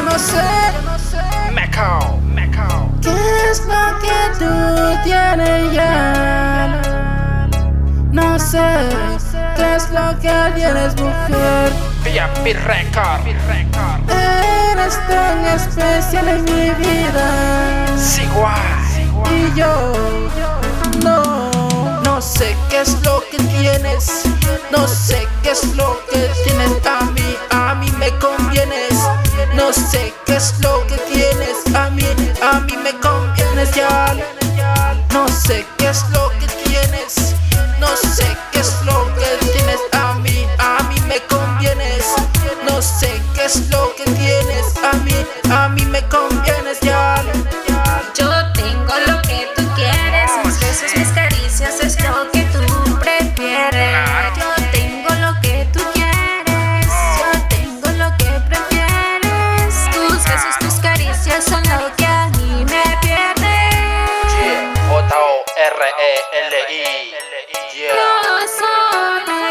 yo no sé. Macao, Macao. ¿Qué es lo que tú tienes ya? No sé. ¿Qué es lo que tienes, mujer? VIP Record, Record. Eres tan especial en mi vida. Sigua. Y yo no, no sé qué es lo que tienes. No sé qué es lo que tienes a mí. A mí me convienes. No sé qué es lo que tienes a mí. A mí me convienes ya. No sé qué es lo que tienes. No sé qué es lo que tienes a mí. A mí me convienes. No sé qué es lo que tienes a mí. A mí me convienes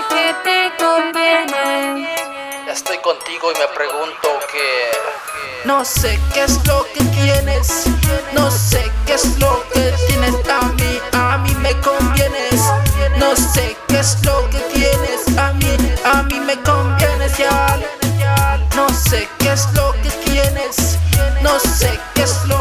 Que te convienen. Estoy contigo y me pregunto que. No sé qué es lo que tienes, no sé qué es lo que tienes a mí, a mí me convienes. No sé qué es lo que tienes a mí, a mí me convienes ya. No sé qué es lo que tienes, no sé qué es lo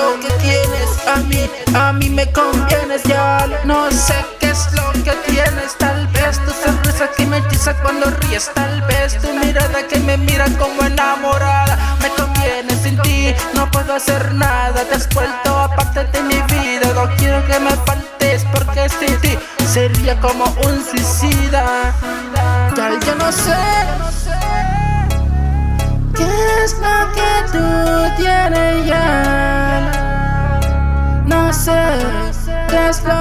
lo que tienes a mí, a mí me convienes ya. No sé qué es lo que tienes, tal vez tu sonrisa que me hechiza cuando ríes, tal vez tu mirada que me mira como enamorada. Me conviene sin ti, no puedo hacer nada, te has vuelto aparte de mi vida. No quiero que me faltes porque sin ti sería como un suicida. Ya yo no sé.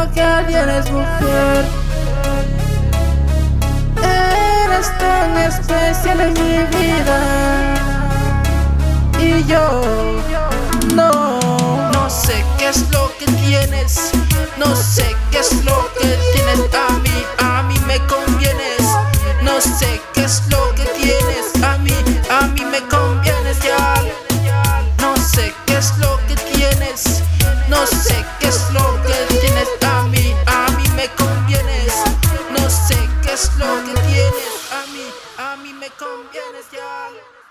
mujer y eres mujer. Eres tan especial en mi vida. Y yo no. No sé qué es lo que tienes. No sé qué es lo que tienes a mí. A mí me convienes. No sé qué es lo que tienes a mí. A mí me convienes ya. No sé qué es lo que tienes. No sé qué es cuestión.